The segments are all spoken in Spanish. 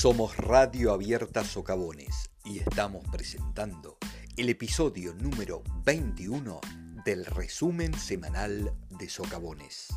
Somos Radio Abierta Socavones y estamos presentando el episodio número 21 del resumen semanal de Socavones.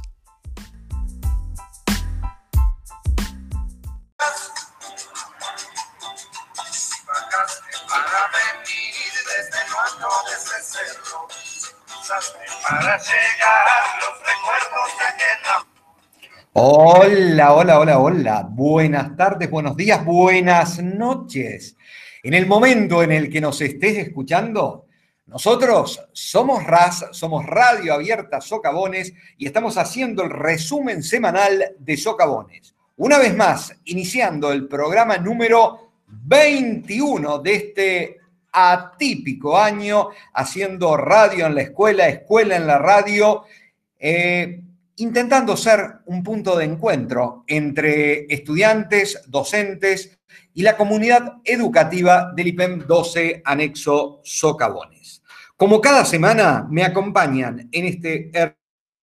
Hola, hola, hola, hola. Buenas tardes, buenos días, buenas noches. En el momento en el que nos estés escuchando, nosotros somos RAS, somos Radio Abierta Socavones y estamos haciendo el resumen semanal de Socavones. Una vez más, iniciando el programa número 21 de este atípico año, haciendo radio en la escuela, escuela en la radio. Eh, intentando ser un punto de encuentro entre estudiantes, docentes y la comunidad educativa del IPEM 12 anexo Socavones. Como cada semana me acompañan en este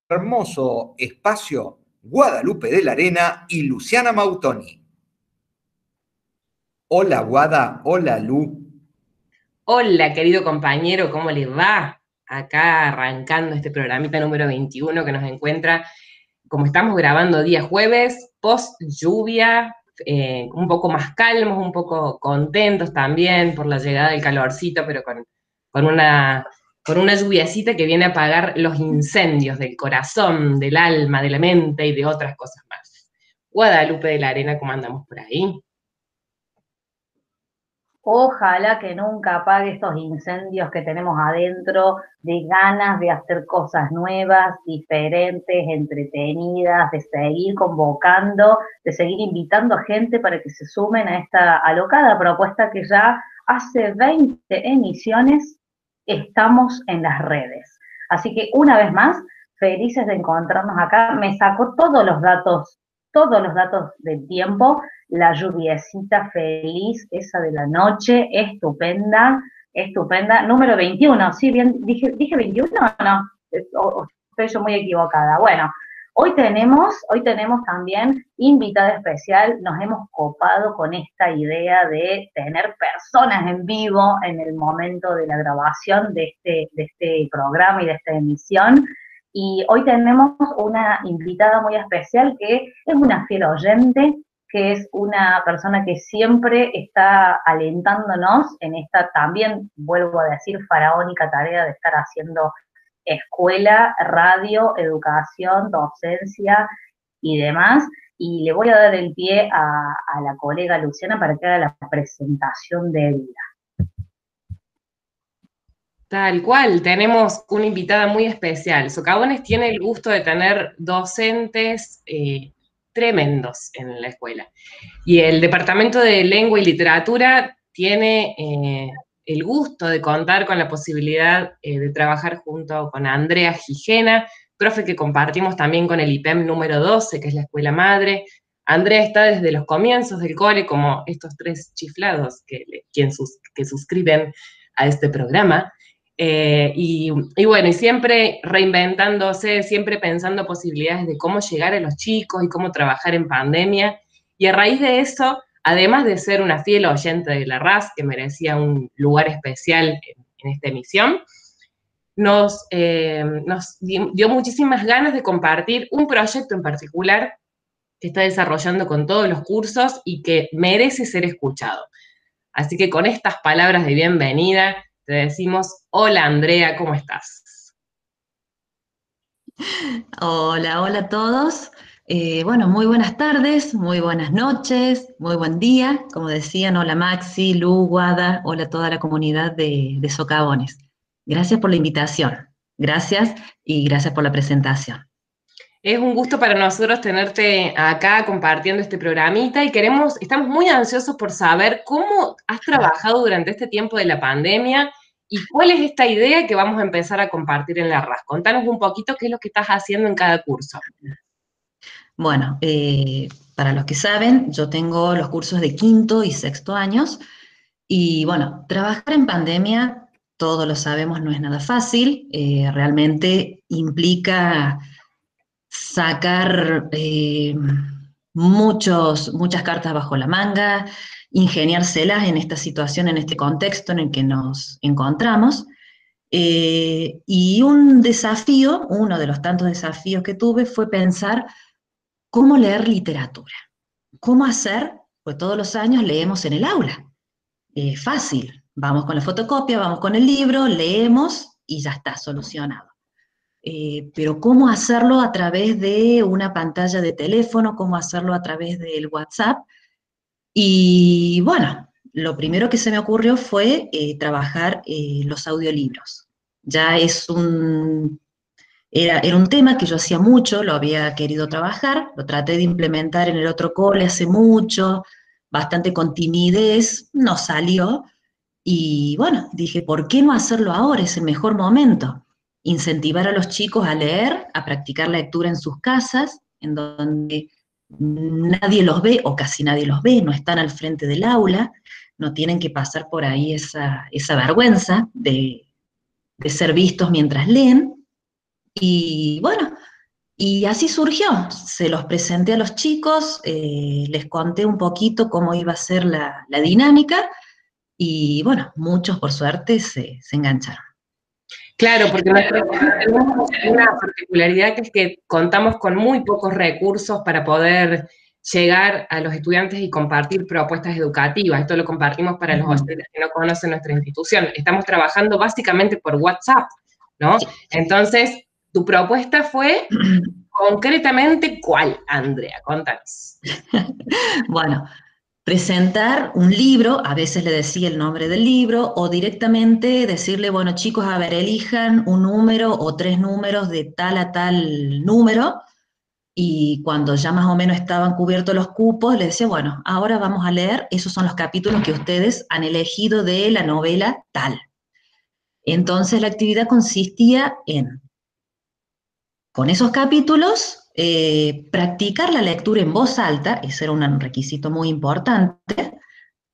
hermoso espacio Guadalupe de la Arena y Luciana Mautoni. Hola Guada, hola Lu. Hola querido compañero, ¿cómo le va? Acá arrancando este programita número 21 que nos encuentra, como estamos grabando día jueves, post lluvia, eh, un poco más calmos, un poco contentos también por la llegada del calorcito, pero con, con, una, con una lluviacita que viene a apagar los incendios del corazón, del alma, de la mente y de otras cosas más. Guadalupe de la Arena, ¿cómo andamos por ahí? Ojalá que nunca apague estos incendios que tenemos adentro de ganas de hacer cosas nuevas, diferentes, entretenidas, de seguir convocando, de seguir invitando a gente para que se sumen a esta alocada propuesta que ya hace 20 emisiones estamos en las redes. Así que una vez más, felices de encontrarnos acá. Me sacó todos los datos, todos los datos del tiempo la lluviecita feliz, esa de la noche, estupenda, estupenda. Número 21, ¿sí? Bien, dije, dije 21 o no? estoy yo muy equivocada. Bueno, hoy tenemos, hoy tenemos también invitada especial, nos hemos copado con esta idea de tener personas en vivo en el momento de la grabación de este, de este programa y de esta emisión. Y hoy tenemos una invitada muy especial que es una fiel oyente, que es una persona que siempre está alentándonos en esta también, vuelvo a decir, faraónica tarea de estar haciendo escuela, radio, educación, docencia y demás. Y le voy a dar el pie a, la colega Luciana para que haga la presentación de ella. Tal cual, tenemos una invitada muy especial. Socavones tiene el gusto de tener docentes eh, tremendos en la escuela. Y el Departamento de Lengua y Literatura tiene eh, el gusto de contar con la posibilidad eh, de trabajar junto con Andrea Gijena, profe que compartimos también con el IPEM número 12, que es la escuela madre. Andrea está desde los comienzos del cole, como estos tres chiflados que, quien que suscriben a este programa. Eh, y, bueno, y siempre reinventándose, siempre pensando posibilidades de cómo llegar a los chicos y cómo trabajar en pandemia. Y a raíz de eso, además de ser una fiel oyente de la RAS, que merecía un lugar especial en, esta emisión, nos, eh, nos dio muchísimas ganas de compartir un proyecto en particular que está desarrollando con todos los cursos y que merece ser escuchado. Así que con estas palabras de bienvenida, te decimos, hola Andrea, ¿cómo estás? Hola, hola a todos. Eh, bueno, muy buenas tardes, muy buenas noches, muy buen día. Como decían, hola Maxi, Lu, Guada, hola a toda la comunidad de, de Socavones. Gracias por la invitación. Gracias y gracias por la presentación. Es un gusto para nosotros tenerte acá compartiendo este programita y queremos, estamos muy ansiosos por saber cómo has trabajado durante este tiempo de la pandemia ¿Y cuál es esta idea que vamos a empezar a compartir en la RAS? Contanos un poquito qué es lo que estás haciendo en cada curso. Bueno, eh, para los que saben, yo tengo los cursos de quinto y sexto años y bueno, trabajar en pandemia, todos lo sabemos, no es nada fácil, eh, realmente implica sacar eh, muchos, muchas cartas bajo la manga, ingeniárselas en esta situación, en este contexto en el que nos encontramos. Eh, y un desafío, uno de los tantos desafíos que tuve fue pensar cómo leer literatura, cómo hacer, pues todos los años leemos en el aula. Es fácil, vamos con la fotocopia, vamos con el libro, leemos y ya está solucionado. Eh, pero cómo hacerlo a través de una pantalla de teléfono, cómo hacerlo a través del WhatsApp. Y bueno, lo primero que se me ocurrió fue eh, trabajar eh, los audiolibros. Ya es un, era, era, un tema que yo hacía mucho, lo había querido trabajar, lo traté de implementar en el otro cole hace mucho, bastante con timidez, no salió. Y bueno, dije, ¿por qué no hacerlo ahora? Es el mejor momento. Incentivar a los chicos a leer, a practicar lectura en sus casas, en donde nadie los ve o casi nadie los ve, no están al frente del aula, no tienen que pasar por ahí esa, esa vergüenza de, de ser vistos mientras leen. Y bueno, y así surgió. Se los presenté a los chicos, eh, les conté un poquito cómo iba a ser la, la dinámica y bueno, muchos por suerte se, se engancharon. Claro, porque tenemos una particularidad que es que contamos con muy pocos recursos para poder llegar a los estudiantes y compartir propuestas educativas. Esto lo compartimos para los docentes que no conocen nuestra institución. Estamos trabajando básicamente por WhatsApp, ¿no? Entonces, tu propuesta fue concretamente cuál, Andrea? Contanos. bueno, presentar un libro, a veces le decía el nombre del libro, o directamente decirle, bueno chicos, a ver, elijan un número o tres números de tal a tal número, y cuando ya más o menos estaban cubiertos los cupos, le decía, bueno, ahora vamos a leer, esos son los capítulos que ustedes han elegido de la novela tal. Entonces la actividad consistía en, con esos capítulos, eh, practicar la lectura en voz alta, ese era un requisito muy importante,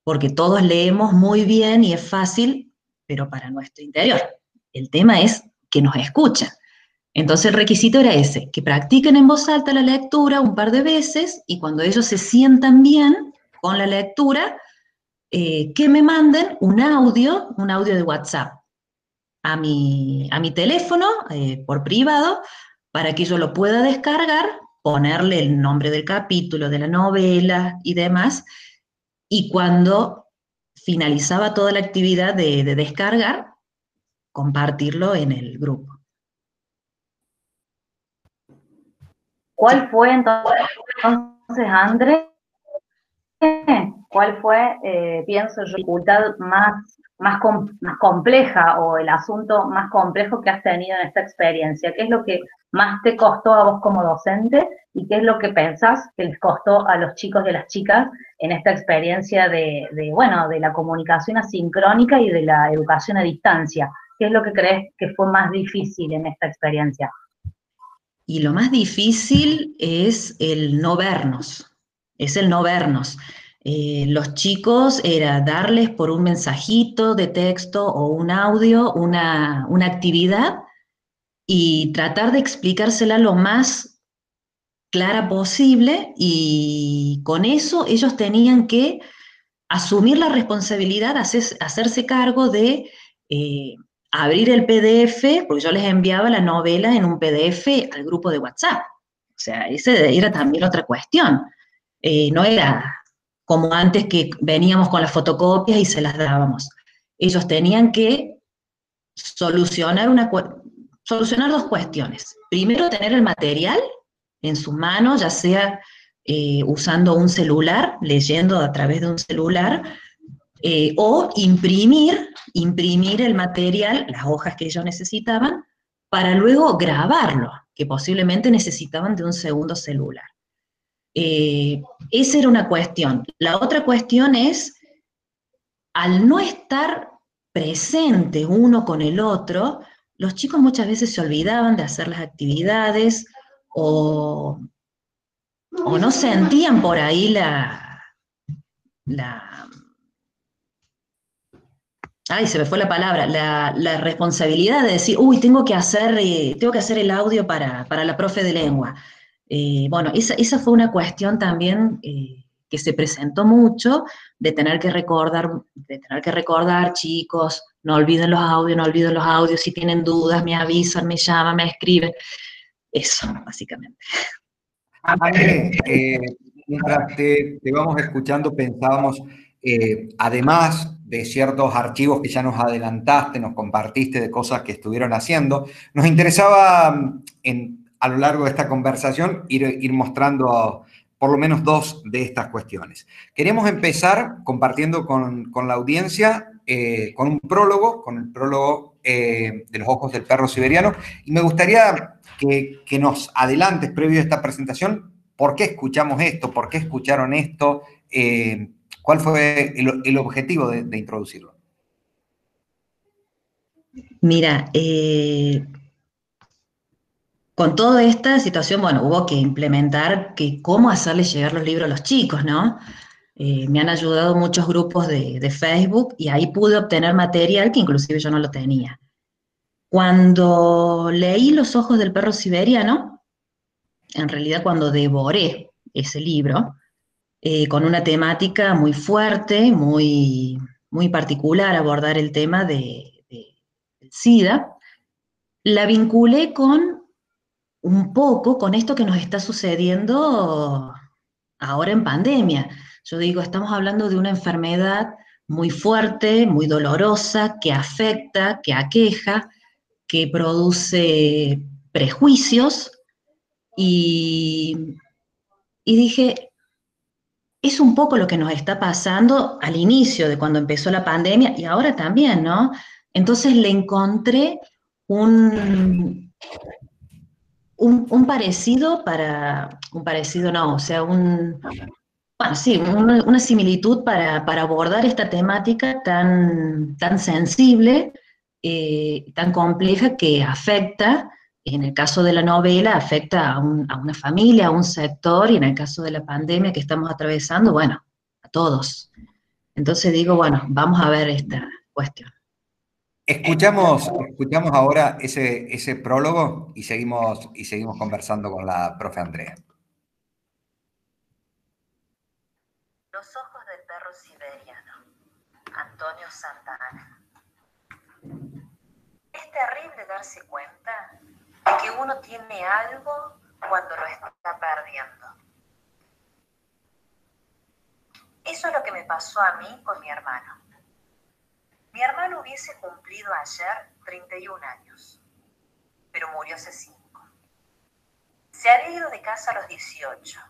porque todos leemos muy bien y es fácil, pero para nuestro interior. El tema es que nos escuchen. Entonces el requisito era ese, que practiquen en voz alta la lectura un par de veces y cuando ellos se sientan bien con la lectura, eh, que me manden un audio, un audio de WhatsApp a mi, a mi teléfono eh, por privado para que yo lo pueda descargar, ponerle el nombre del capítulo, de la novela y demás, y cuando finalizaba toda la actividad de descargar, compartirlo en el grupo. ¿Cuál fue entonces, André? ¿Cuál fue, eh, pienso yo, la dificultad más, más, más compleja o el asunto más complejo que has tenido en esta experiencia? ¿Qué es lo que más te costó a vos como docente y qué es lo que pensás que les costó a los chicos y a las chicas en esta experiencia de, bueno, de la comunicación asincrónica y de la educación a distancia? ¿Qué es lo que crees que fue más difícil en esta experiencia? Y lo más difícil es el no vernos, es el no vernos. Eh, los chicos era darles por un mensajito de texto o un audio una, una actividad y tratar de explicársela lo más clara posible y con eso ellos tenían que asumir la responsabilidad, hacerse cargo de eh, abrir el PDF, porque yo les enviaba la novela en un PDF al grupo de WhatsApp. O sea, esa era también otra cuestión. Eh, no era como antes que veníamos con las fotocopias y se las dábamos. Ellos tenían que solucionar, una, solucionar dos cuestiones. Primero, tener el material en su mano, ya sea eh, usando un celular, leyendo a través de un celular, eh, o imprimir, imprimir el material, las hojas que ellos necesitaban, para luego grabarlo, que posiblemente necesitaban de un segundo celular. Eh, esa era una cuestión. La otra cuestión es, al no estar presente uno con el otro, los chicos muchas veces se olvidaban de hacer las actividades o, o no sentían por ahí la, la, ay, se me fue la palabra, la, responsabilidad de decir, uy, tengo que hacer, eh, tengo que hacer el audio para, la profe de lengua. Eh, bueno, esa, fue una cuestión también eh, que se presentó mucho, de tener que recordar, de tener que recordar, chicos, no olviden los audios, no olviden los audios, si tienen dudas, me avisan, me llaman, me escriben. Eso, básicamente. Eh, mientras te, vamos escuchando, pensábamos, además de ciertos archivos que ya nos adelantaste, nos compartiste de cosas que estuvieron haciendo, nos interesaba mm, en, a lo largo de esta conversación ir, ir mostrando por lo menos dos de estas cuestiones. Queremos empezar compartiendo con, con la audiencia eh, con un prólogo, con el prólogo eh, de los ojos del perro siberiano, y me gustaría que, que, nos adelantes, previo a esta presentación, por qué escuchamos esto, por qué escucharon esto, eh, cuál fue el, objetivo de, introducirlo. Mira, con toda esta situación, bueno, hubo que implementar que cómo hacerles llegar los libros a los chicos, ¿no? Eh, me han ayudado muchos grupos de, Facebook y ahí pude obtener material que inclusive yo no lo tenía. Cuando leí Los ojos del perro siberiano, en realidad cuando devoré ese libro, eh, con una temática muy fuerte, muy, muy particular, abordar el tema de, de, del SIDA, la vinculé con un poco con esto que nos está sucediendo ahora en pandemia. Yo digo, estamos hablando de una enfermedad muy fuerte, muy dolorosa, que afecta, que aqueja, que produce prejuicios y, y dije, es un poco lo que nos está pasando al inicio de cuando empezó la pandemia y ahora también, ¿no? Entonces le encontré un, un, parecido para, un parecido no, o sea, un, bueno, sí, una, una similitud para, para, abordar esta temática tan, tan sensible, eh, tan compleja que afecta, en el caso de la novela, afecta a, un, a una familia, a un sector, y en el caso de la pandemia que estamos atravesando, bueno, a todos. Entonces digo, bueno, vamos a ver esta cuestión. Escuchamos, escuchamos ahora ese, ese prólogo y seguimos, y seguimos conversando con la profe Andrea. Los ojos del perro siberiano, Antonio Santana. Es terrible darse cuenta de que uno tiene algo cuando lo está perdiendo. Eso es lo que me pasó a mí con mi hermano. Mi hermano hubiese cumplido ayer 31 años, pero murió hace 5. Se había ido de casa a los 18.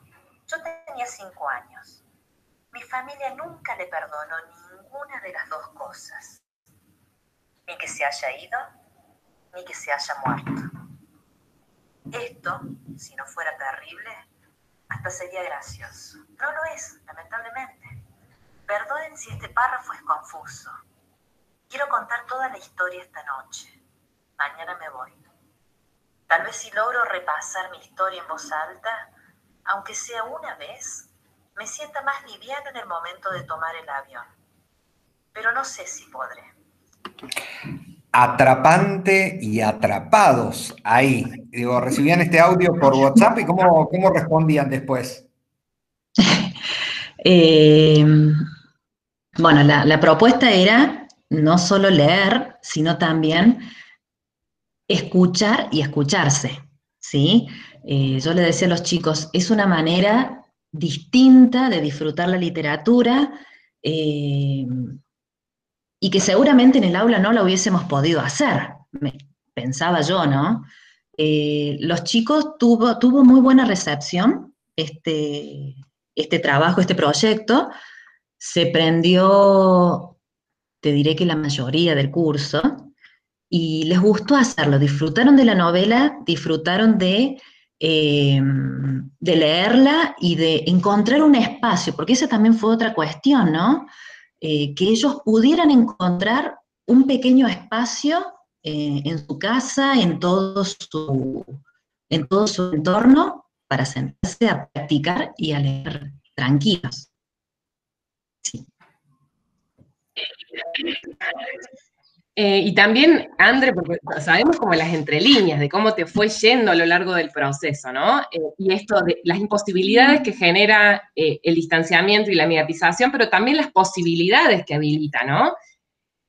Yo tenía 5 años. Mi familia nunca le perdonó ninguna de las dos cosas. Ni que se haya ido, ni que se haya muerto. Esto, si no fuera terrible, hasta sería gracioso. No lo es, lamentablemente. Perdonen si este párrafo es confuso. Quiero contar toda la historia esta noche. Mañana me voy. Tal vez si logro repasar mi historia en voz alta, aunque sea una vez, me sienta más liviano en el momento de tomar el avión. Pero no sé si podré. Atrapante y atrapados ahí. Digo, recibían este audio por WhatsApp y cómo, cómo respondían después. eh, bueno, la, la propuesta era no solo leer, sino también escuchar y escucharse, ¿sí? Eh, yo le decía a los chicos, es una manera distinta de disfrutar la literatura eh, y que seguramente en el aula no la hubiésemos podido hacer, pensaba yo, ¿no? Eh, los chicos tuvo, tuvo muy buena recepción este, este trabajo, este proyecto, se prendió te diré que la mayoría del curso, y les gustó hacerlo, disfrutaron de la novela, disfrutaron de, eh, de leerla y de encontrar un espacio, porque esa también fue otra cuestión, ¿no? Eh, que ellos pudieran encontrar un pequeño espacio eh, en su casa, en todo su, en todo su entorno, para sentarse a practicar y a leer tranquilos. Eh, y también, André, porque sabemos como las entrelíneas de cómo te fue yendo a lo largo del proceso, ¿no? Eh, y esto de las imposibilidades que genera eh, el distanciamiento y la mediatización, pero también las posibilidades que habilita, ¿no?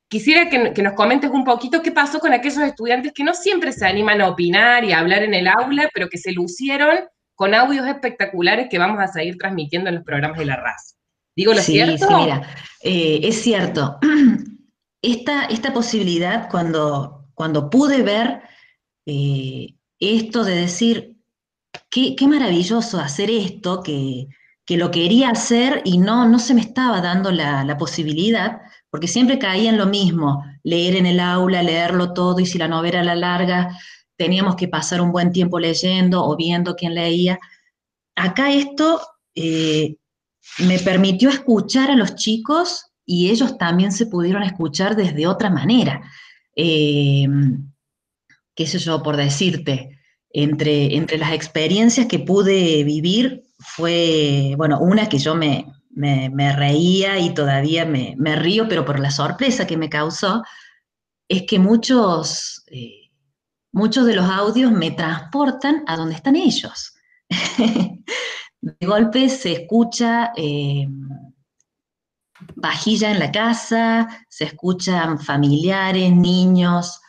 Quisiera que, que, nos comentes un poquito qué pasó con aquellos estudiantes que no siempre se animan a opinar y a hablar en el aula, pero que se lucieron con audios espectaculares que vamos a seguir transmitiendo en los programas de la RAS. ¿Digo lo cierto? Sí, mira, es cierto. esta, esta posibilidad, cuando, cuando pude ver eh, esto de decir, qué, maravilloso hacer esto, que, lo quería hacer y no, no se me estaba dando la, posibilidad, porque siempre caía en lo mismo, leer en el aula, leerlo todo, y si la novela era larga, teníamos que pasar un buen tiempo leyendo o viendo quién leía. Acá esto eh, me permitió escuchar a los chicos y ellos también se pudieron escuchar desde otra manera. Eh, qué sé yo, por decirte, entre, entre las experiencias que pude vivir fue, bueno, una que yo me, reía y todavía me, río, pero por la sorpresa que me causó, es que muchos, eh, muchos de los audios me transportan a donde están ellos. de golpe se escucha... Eh, vajilla en la casa, se escuchan familiares, niños,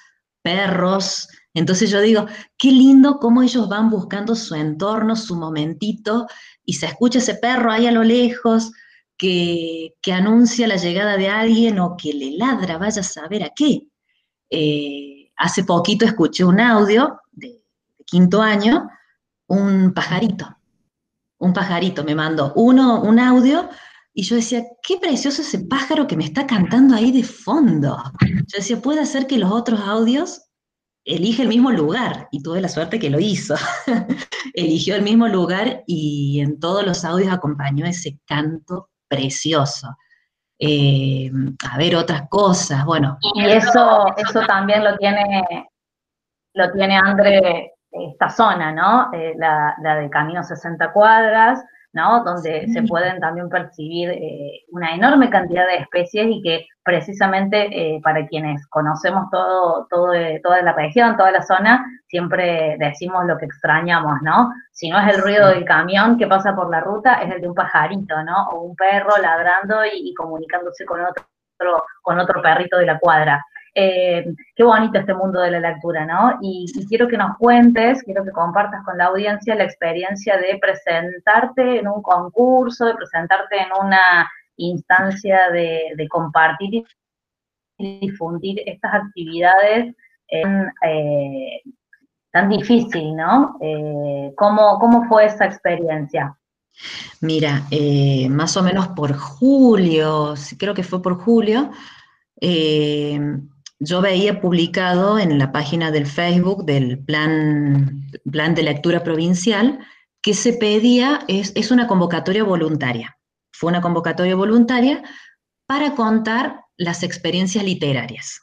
perros. Entonces yo digo, qué lindo cómo ellos van buscando su entorno, su momentito, y se escucha ese perro ahí a lo lejos que, anuncia la llegada de alguien o que le ladra, vaya a saber a qué. Eh, hace poquito escuché un audio de quinto año, un pajarito, un pajarito me mandó uno, un audio y yo decía, qué precioso ese pájaro que me está cantando ahí de fondo. Yo decía, puede ser que los otros audios elige el mismo lugar, y tuve la suerte que lo hizo. Eligió el mismo lugar y en todos los audios acompañó ese canto precioso. Eh, a ver, otras cosas, bueno. Y eso, eso también lo tiene, lo tiene André, esta zona, ¿no? Eh, la, la de Camino 60 Cuadras, donde se pueden también percibir eh, una enorme cantidad de especies y que precisamente eh, para quienes conocemos todo, todo, toda la región, toda la zona, siempre decimos lo que extrañamos, ¿no? Si no es el ruido del camión que pasa por la ruta, es el de un pajarito, ¿no? O un perro ladrando y, y comunicándose con otro, con otro perrito de la cuadra. Eh, qué bonito este mundo de la lectura, ¿no? Y, quiero que nos cuentes, quiero que compartas con la audiencia la experiencia de presentarte en un concurso, de presentarte en una instancia de, compartir y difundir estas actividades eh, tan difícil, ¿no? Eh, ¿cómo, fue esa experiencia? Mira, más o menos por julio, creo que fue por julio, yo veía publicado en la página del Facebook del plan, plan de lectura provincial que se pedía, es, es una convocatoria voluntaria. Fue una convocatoria voluntaria para contar las experiencias literarias.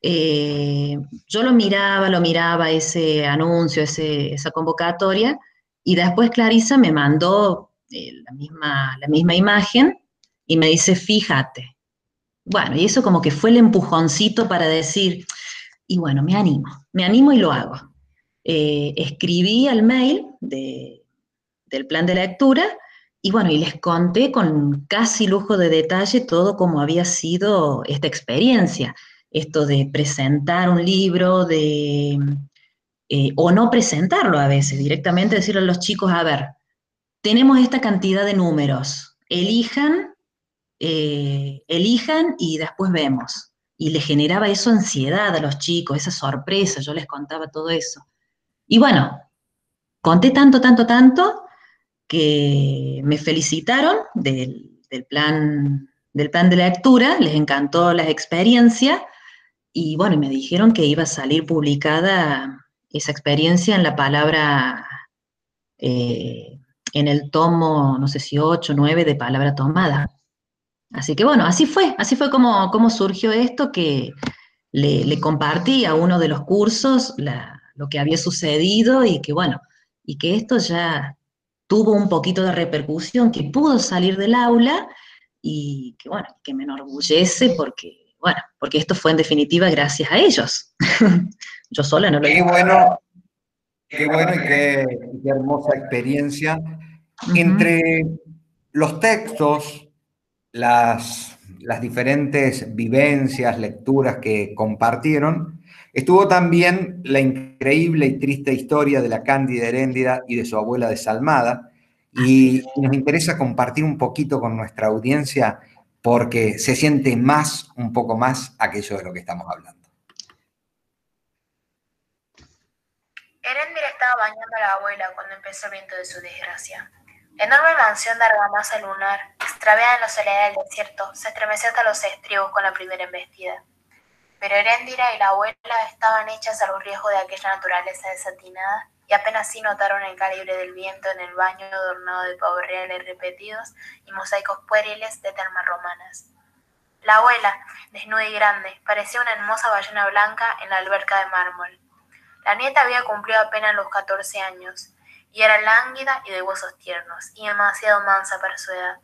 Eh, yo lo miraba, lo miraba ese anuncio, ese, esa convocatoria, y después Clarisa me mandó eh, la, misma, la misma imagen y me dice, fíjate, bueno, y eso como que fue el empujoncito para decir, y bueno, me animo, me animo y lo hago. Eh, escribí al mail del plan de lectura y bueno, y les conté con casi lujo de detalle todo cómo había sido esta experiencia, esto de presentar un libro, de, eh, o no presentarlo a veces, directamente decirle a los chicos, a ver, tenemos esta cantidad de números, elijan eh, elijan y después vemos. Y le generaba eso ansiedad a los chicos, esa sorpresa, yo les contaba todo eso. Y bueno, conté tanto, tanto, tanto que me felicitaron del, plan, del plan de lectura, les encantó la experiencia y bueno, me dijeron que iba a salir publicada esa experiencia en la palabra, eh, en el tomo, no sé si 8 o 9 de palabra tomada. Así que bueno, así fue, así fue como, como surgió esto, que le, compartí a uno de los cursos lo que había sucedido y que bueno, y que esto ya tuvo un poquito de repercusión, que pudo salir del aula y que bueno, que me enorgullece porque bueno, porque esto fue en definitiva gracias a ellos. Yo sola no lo Qué bueno, qué bueno y qué, qué hermosa experiencia. Entre los textos, las, diferentes vivencias, lecturas que compartieron, estuvo también la increíble y triste historia de la Cándida Heréndida y de su abuela desalmada. Y nos interesa compartir un poquito con nuestra audiencia porque se siente más, un poco más, aquello de lo que estamos hablando. Erendira estaba bañando a la abuela cuando empezó el viento de su desgracia. Enorme mansión de argamasa lunar, extraviada en la soledad del desierto, se estremeció hasta los estribos con la primera embestida. Pero Erendira y la abuela estaban hechas a los riesgos de aquella naturaleza desatinada y apenas sí notaron el calibre del viento en el baño adornado de pavos reales repetidos y mosaicos pueriles de termas romanas. La abuela, desnuda y grande, parecía una hermosa ballena blanca en la alberca de mármol. La nieta había cumplido apenas los 14 años y era lánguida y de huesos tiernos y demasiado mansa para su edad.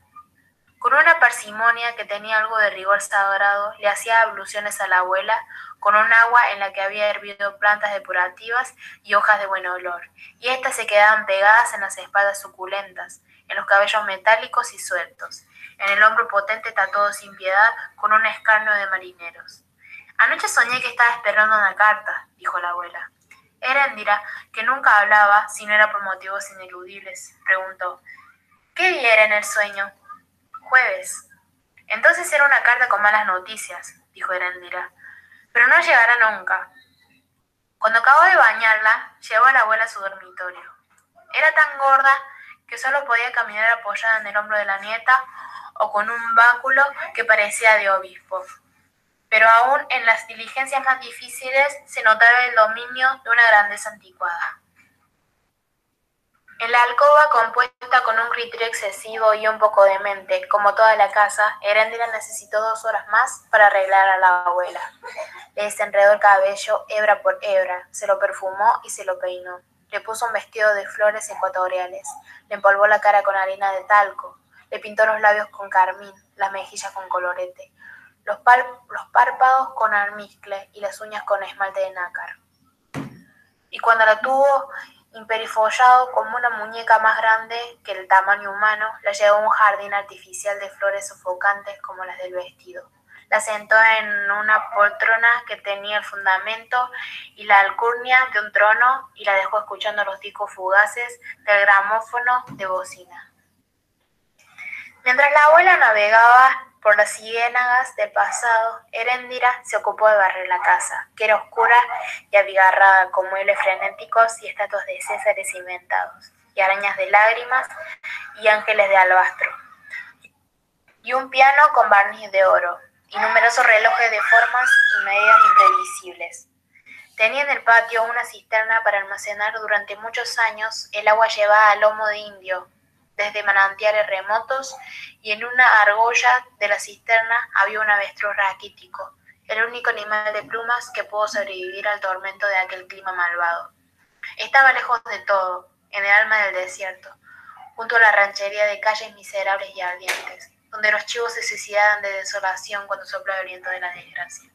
Con una parsimonia que tenía algo de rigor sagrado, le hacía abluciones a la abuela con un agua en la que había hervido plantas depurativas y hojas de buen olor, y éstas se quedaban pegadas en las espaldas suculentas, en los cabellos metálicos y sueltos, en el hombro potente tatuado sin piedad con un escarnio de marineros. Anoche soñé que estaba esperando una carta, dijo la abuela. Erendira, que nunca hablaba si no era por motivos ineludibles, preguntó, ¿qué día era en el sueño? Jueves. Entonces era una carta con malas noticias, dijo Erendira, pero no llegará nunca. Cuando acabó de bañarla, llevó a la abuela a su dormitorio. Era tan gorda que solo podía caminar apoyada en el hombro de la nieta o con un báculo que parecía de obispo pero aún en las diligencias más difíciles se notaba el dominio de una grandeza anticuada. En la alcoba compuesta con un criterio excesivo y un poco demente, como toda la casa, Heréndira necesitó dos horas más para arreglar a la abuela. Le desenredó el cabello hebra por hebra, se lo perfumó y se lo peinó. Le puso un vestido de flores ecuatoriales, le empolvó la cara con harina de talco, le pintó los labios con carmín, las mejillas con colorete, los, los, párpados con almizcle y las uñas con esmalte de nácar. Y cuando la tuvo imperifollado como una muñeca más grande que el tamaño humano, la llevó a un jardín artificial de flores sofocantes como las del vestido. La sentó en una poltrona que tenía el fundamento y la alcurnia de un trono y la dejó escuchando los discos fugaces del gramófono de bocina. Mientras la abuela navegaba por las ciénagas del pasado, Erendira se ocupó de barrer la casa, que era oscura y abigarrada con muebles frenéticos y estatuas de césares inventados, y arañas de lágrimas y ángeles de alabastro, y un piano con barniz de oro, y numerosos relojes de formas y medidas imprevisibles. Tenía en el patio una cisterna para almacenar durante muchos años el agua llevada al lomo de indio, desde manantiales remotos y en una argolla de la cisterna había un avestruz raquítico, el único animal de plumas que pudo sobrevivir al tormento de aquel clima malvado. Estaba lejos de todo, en el alma del desierto, junto a la ranchería de calles miserables y ardientes, donde los chivos se suicidaban de desolación cuando sopla el viento de la desgracia.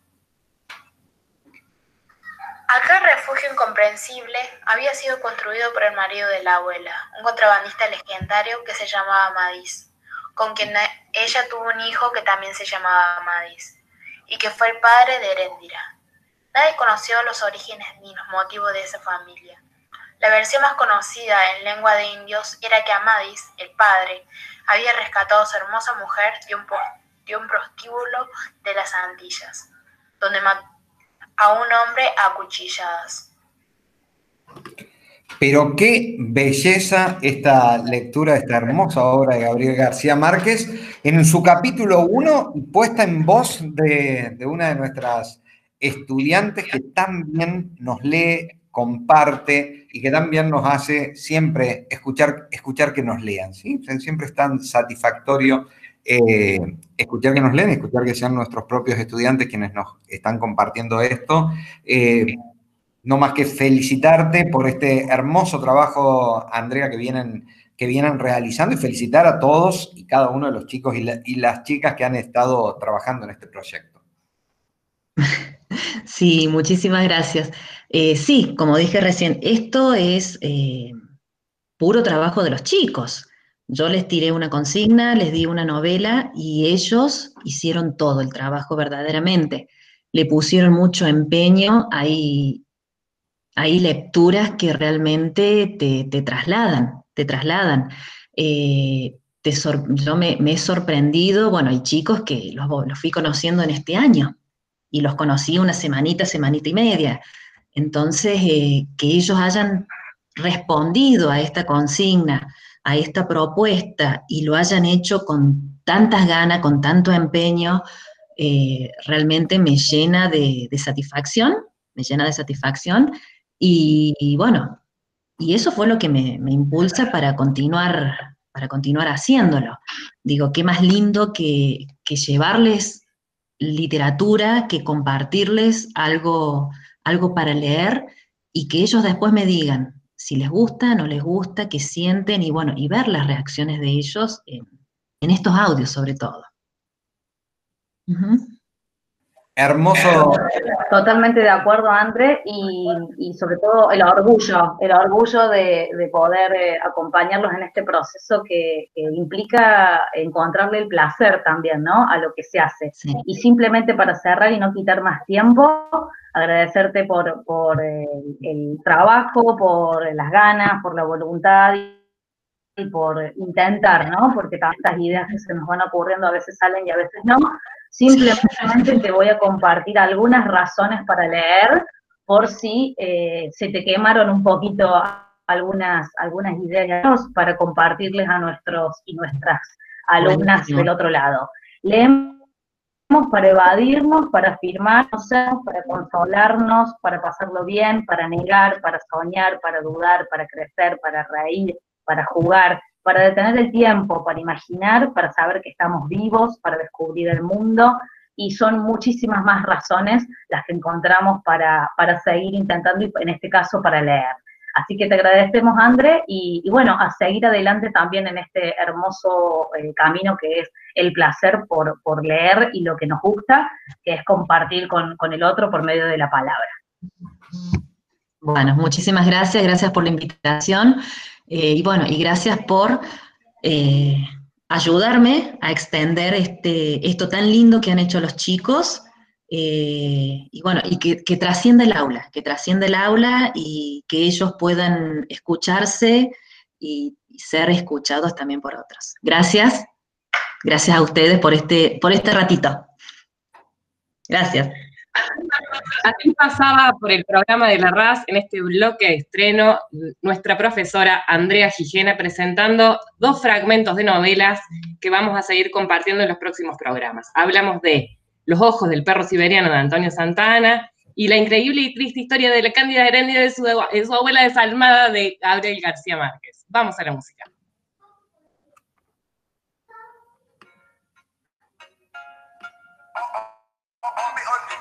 Aquel refugio incomprensible había sido construido por el marido de la abuela, un contrabandista legendario que se llamaba Amadís, con quien ella tuvo un hijo que también se llamaba Amadís, y que fue el padre de Erendira. Nadie conoció los orígenes ni los motivos de esa familia. La versión más conocida en lengua de indios era que Amadís, el padre, había rescatado a su hermosa mujer de un, de un prostíbulo de las Antillas, donde mató a un hombre a cuchilladas. Pero qué belleza esta lectura, esta hermosa obra de Gabriel García Márquez, en su capítulo 1, puesta en voz de, de, una de nuestras estudiantes que también nos lee, comparte y que también nos hace siempre escuchar, escuchar que nos lean. ¿sí? Siempre es tan satisfactorio eh, escuchar que nos leen, escuchar que sean nuestros propios estudiantes quienes nos están compartiendo esto. Eh, no más que felicitarte por este hermoso trabajo, Andrea, que vienen, que vienen realizando y felicitar a todos y cada uno de los chicos y, la, y las chicas que han estado trabajando en este proyecto. Sí, muchísimas gracias. Eh, sí, como dije recién, esto es puro trabajo de los chicos. Yo les tiré una consigna, les di una novela y ellos hicieron todo el trabajo verdaderamente. Le pusieron mucho empeño, hay, hay lecturas que realmente te, trasladan, te trasladan. Eh, yo me, he sorprendido, bueno, hay chicos que los, los fui conociendo en este año y los conocí una semanita, semanita y media. Entonces, eh, que ellos hayan respondido a esta consigna, a esta propuesta y lo hayan hecho con tantas ganas, con tanto empeño, eh, realmente me llena de, satisfacción, me llena de satisfacción y, bueno, y eso fue lo que me, impulsa para continuar, para continuar haciéndolo. Digo, qué más lindo que, que llevarles literatura, que compartirles algo, algo para leer y que ellos después me digan si les gusta, no les gusta, qué sienten y bueno, y ver las reacciones de ellos en, estos audios sobre todo. Hermoso. Totalmente de acuerdo, André, y, sobre todo el orgullo, el orgullo de, poder eh, acompañarlos en este proceso que, implica encontrarle el placer también, ¿no? A lo que se hace. Y simplemente para cerrar y no quitar más tiempo, agradecerte por, por eh, el trabajo, por las ganas, por la voluntad y por intentar, ¿no? Porque tantas ideas que se nos van ocurriendo a veces salen y a veces no. Simplemente te voy a compartir algunas razones para leer por si eh, se te quemaron un poquito algunas, algunas ideas para compartirles a nuestros y nuestras alumnas del otro lado. Leemos para evadirnos, para afirmarnos, para consolarnos, para pasarlo bien, para negar, para soñar, para dudar, para crecer, para reír, para jugar, para detener el tiempo, para imaginar, para saber que estamos vivos, para descubrir el mundo, y son muchísimas más razones las que encontramos para, para seguir intentando, y en este caso para leer. Así que te agradecemos, André, y, bueno, a seguir adelante también en este hermoso eh, camino que es el placer por, por, leer y lo que nos gusta, que es compartir con, con el otro por medio de la palabra. Bueno, muchísimas gracias, gracias por la invitación. Eh, y bueno, y gracias por eh, ayudarme a extender este, esto tan lindo que han hecho los chicos. Eh, y bueno, y que, que trascienda el aula, que trascienda el aula y que ellos puedan escucharse y, y ser escuchados también por otros. Gracias, gracias a ustedes por este, por este ratito. Gracias. Así pasaba por el programa de la RAS en este bloque de estreno nuestra profesora Andrea Gijena presentando dos fragmentos de novelas que vamos a seguir compartiendo en los próximos programas. Hablamos de Los ojos del perro siberiano de Antonio Santana y la increíble y triste historia de la Cándida Herendia de su, de su abuela desalmada de Gabriel García Márquez. Vamos a la música.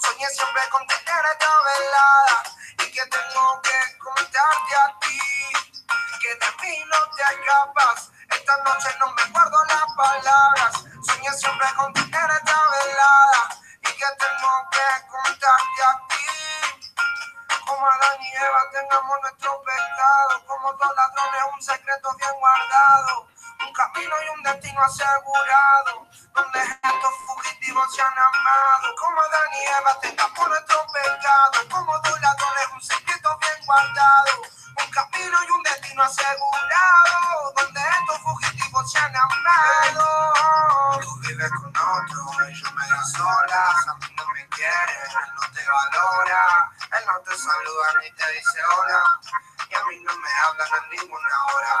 Soñé siempre con tener esta velada y que tengo que comentarte a ti que de mí no te escapas. Esta noche no me guardo las palabras. Soñé siempre con tener esta velada y que tengo que contarte a ti. Como Adán y Eva tengamos nuestro pecado, como dos ladrones un secreto bien guardado un camino y un destino asegurado, donde estos fugitivos se han amado, como Adán y Eva tengamos nuestro pecado, como dos ladrones un secreto bien guardado, un camino y un destino asegurado, donde estos fugitivos se han amado. Tú vives con otro y yo me da solas, a mí no me quieres, él no te valora, él no te saluda ni te dice hola, y a mí no me hablan a ninguna hora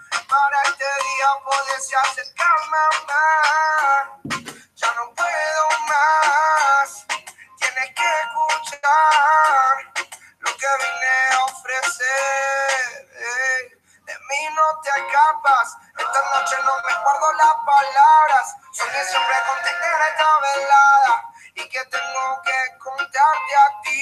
para este día poderse acercarme más. Ya no puedo más, tienes que escuchar lo que vine a ofrecer. De mí no te escapas, esta noche no me guardo las palabras. Soñé siempre con tener esta velada y que tengo que contarte a ti.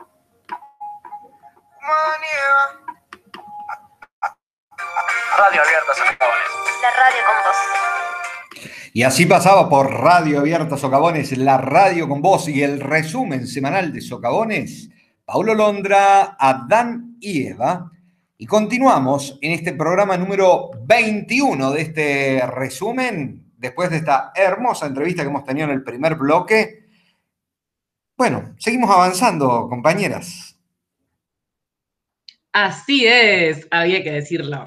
Radio Abierta Socavones. La radio con vos. Y así pasaba por Radio Abierta Socavones, la radio con voz y el resumen semanal de Socavones, Paulo Londra, Adán y Eva. Y continuamos en este programa número 21 de este resumen, después de esta hermosa entrevista que hemos tenido en el primer bloque. Bueno, seguimos avanzando, compañeras. Así es, había que decirlo.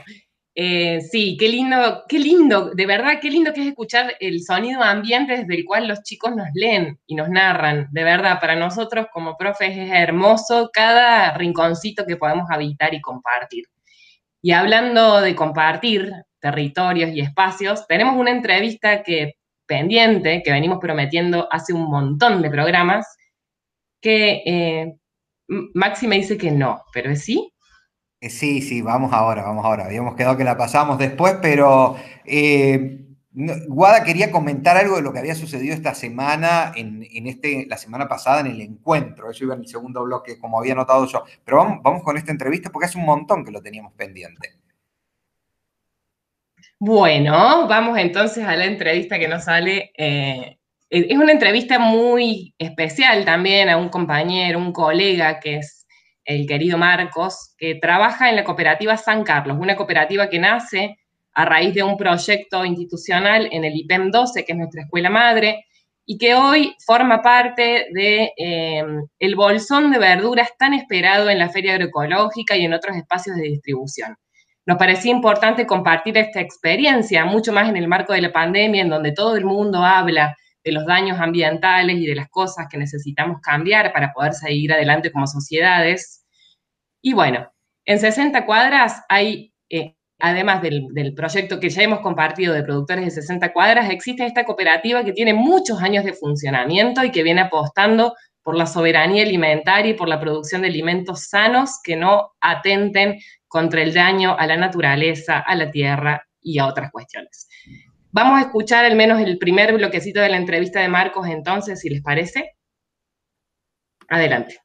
Eh, sí, qué lindo, qué lindo, de verdad, qué lindo que es escuchar el sonido ambiente desde el cual los chicos nos leen y nos narran. De verdad, para nosotros como profes es hermoso cada rinconcito que podemos habitar y compartir. Y hablando de compartir territorios y espacios, tenemos una entrevista que pendiente, que venimos prometiendo hace un montón de programas, que eh, Maxi me dice que no, pero es sí. Eh, Sí, sí, vamos ahora, vamos ahora. Habíamos quedado que la pasamos después, pero eh, Guada quería comentar algo de lo que había sucedido esta semana, en, este, la semana pasada en el encuentro. Eso iba en el segundo bloque, como había notado yo. Pero vamos, vamos con esta entrevista porque hace un montón que lo teníamos pendiente. Bueno, vamos entonces a la entrevista que nos sale. eh, es una entrevista muy especial también a un compañero, un colega que es el querido Marcos, que trabaja en la cooperativa San Carlos, una cooperativa que nace a raíz de un proyecto institucional en el IPEM 12, que es nuestra escuela madre, y que hoy forma parte de eh, el bolsón de verduras tan esperado en la feria agroecológica y en otros espacios de distribución. Nos parecía importante compartir esta experiencia, mucho más en el marco de la pandemia, en donde todo el mundo habla de los daños ambientales y de las cosas que necesitamos cambiar para poder seguir adelante como sociedades. Y bueno, en 60 cuadras hay, eh, además del, del proyecto que ya hemos compartido de productores de 60 cuadras, existe esta cooperativa que tiene muchos años de funcionamiento y que viene apostando por la soberanía alimentaria y por la producción de alimentos sanos que no atenten contra el daño a la naturaleza, a la tierra y a otras cuestiones. Vamos a escuchar al menos el primer bloquecito de la entrevista de Marcos entonces, si les parece. Adelante.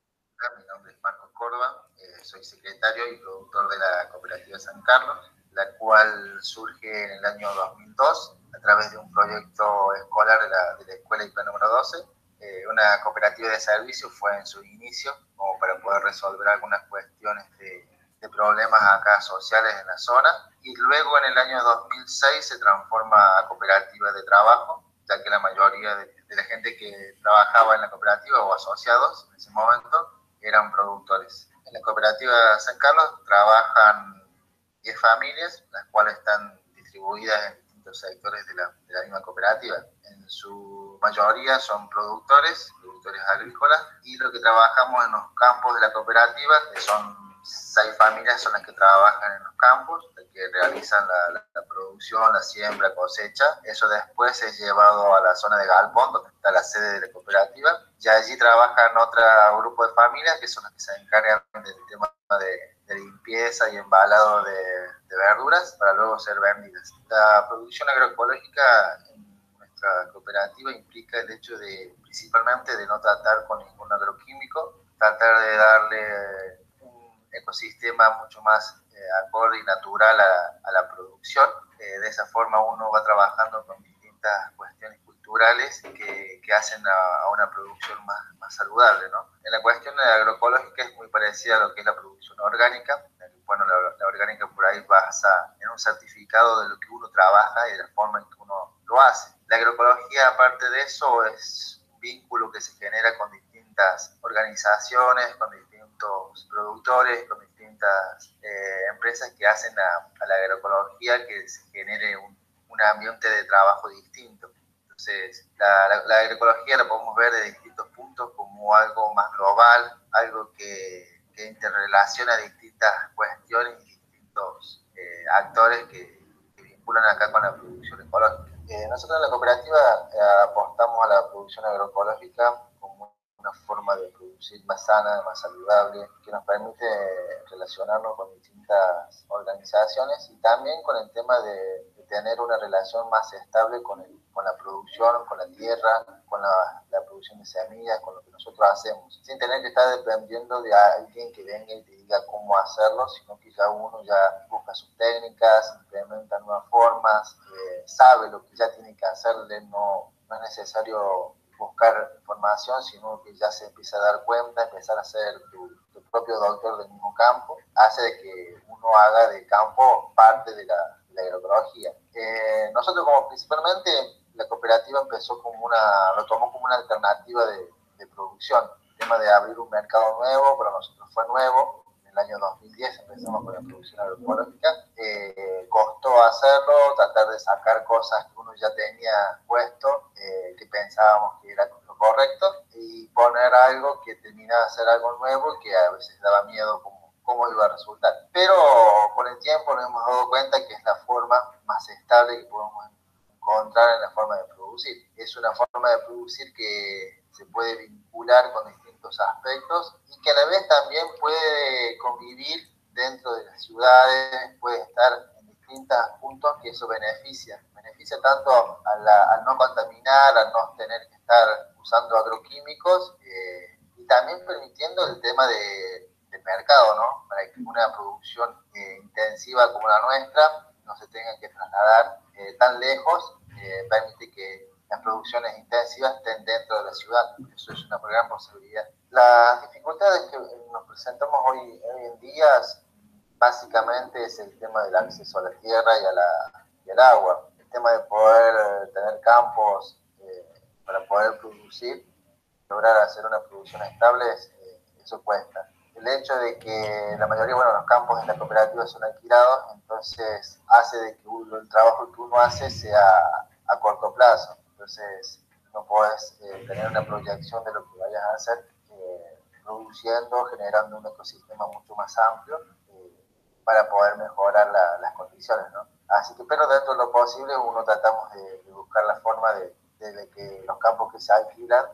Mi nombre es Marcos Córdoba, eh, soy secretario y productor de la cooperativa San Carlos, la cual surge en el año 2002 a través de un proyecto escolar de la, de la escuela IP número 12. Eh, una cooperativa de servicios fue en su inicio como para poder resolver algunas cuestiones de, problemas acá sociales en la zona y luego en el año 2006 se transforma a cooperativa de trabajo ya que la mayoría de, de la gente que trabajaba en la cooperativa o asociados en ese momento eran productores. En la cooperativa San Carlos trabajan 10 familias, las cuales están distribuidas en distintos sectores de la, de la misma cooperativa. En su mayoría son productores, productores agrícolas, y lo que trabajamos en los campos de la cooperativa, que son seis familias son las que trabajan en los campos, las que realizan la, la, la, producción, la siembra, cosecha. Eso después es llevado a la zona de Galpón, donde está la sede de la cooperativa. Y allí trabajan otro grupo de familias que son las que se encargan del tema de, de limpieza y embalado de, de, verduras para luego ser vendidas. La producción agroecológica en nuestra cooperativa implica el hecho de, principalmente, de no tratar con ningún agroquímico, tratar de darle ecosistema mucho más eh, acorde y natural a, la producción. Eh, de esa forma uno va trabajando con distintas cuestiones culturales que, que hacen a, una producción más, más saludable. ¿no? En la cuestión agroecológica es muy parecida a lo que es la producción orgánica. Bueno, la, la orgánica por ahí basa en un certificado de lo que uno trabaja y de la forma en que uno lo hace. La agroecología, aparte de eso, es un vínculo que se genera con distintas organizaciones, con distintos productores, con distintas eh, empresas que hacen a, la agroecología que se genere un, ambiente de trabajo distinto. Entonces, la, agroecología la podemos ver de distintos puntos como algo más global, algo que, que interrelaciona distintas cuestiones distintos eh, actores que, que vinculan acá con la producción ecológica. Eh, nosotros en la cooperativa eh, apostamos a la producción agroecológica una forma de producir más sana, más saludable, que nos permite relacionarnos con distintas organizaciones y también con el tema de, tener una relación más estable con, el, con la producción, con la tierra, con la, producción de semillas, con lo que nosotros hacemos, sin tener que estar dependiendo de alguien que venga y te diga cómo hacerlo, sino que ya uno ya busca sus técnicas, implementa nuevas formas, eh, sabe lo que ya tiene que hacerle, no, no es necesario buscar información, sino que ya se empieza a dar cuenta, empezar a ser tu, propio doctor del mismo campo, hace de que uno haga de campo parte de la, agroecología. Eh, nosotros como principalmente la cooperativa empezó como una, lo tomó como una alternativa de, de producción, el tema de abrir un mercado nuevo, para nosotros fue nuevo, año 2010 empezamos con la producción agroecológica. Eh, costó hacerlo, tratar de sacar cosas que uno ya tenía puesto, eh, que pensábamos que era lo correcto, y poner algo que terminaba de ser algo nuevo y que a veces daba miedo cómo, cómo iba a resultar. Pero con el tiempo nos hemos dado cuenta que es la forma más estable que podemos encontrar en la forma de producir. Es una forma de producir que se puede vincular con distintos aspectos y que a la vez también puede convivir dentro de las ciudades, puede estar en distintos puntos que eso beneficia. Beneficia tanto al no contaminar, al no tener que estar usando agroquímicos eh, y también permitiendo el tema de, mercado, ¿no? Para que una producción eh, intensiva como la nuestra no se tenga que trasladar eh, tan lejos, permite que las producciones intensivas estén dentro de la ciudad. Eso es una gran posibilidad. Las dificultades que nos presentamos hoy, en día básicamente es el tema del acceso a la tierra y, a la, y al agua. El tema de poder tener campos eh, para poder producir, lograr hacer una producción estable, eh, eso cuesta. El hecho de que la mayoría, bueno, los campos en la cooperativa son alquilados, entonces hace de que el trabajo que uno hace sea a corto plazo entonces, no puedes eh, tener una proyección de lo que vayas a hacer eh, produciendo, generando un ecosistema mucho más amplio eh, para poder mejorar las condiciones, ¿no? Así que, pero dentro de lo posible, uno tratamos de, buscar la forma de, que los campos que se alquilan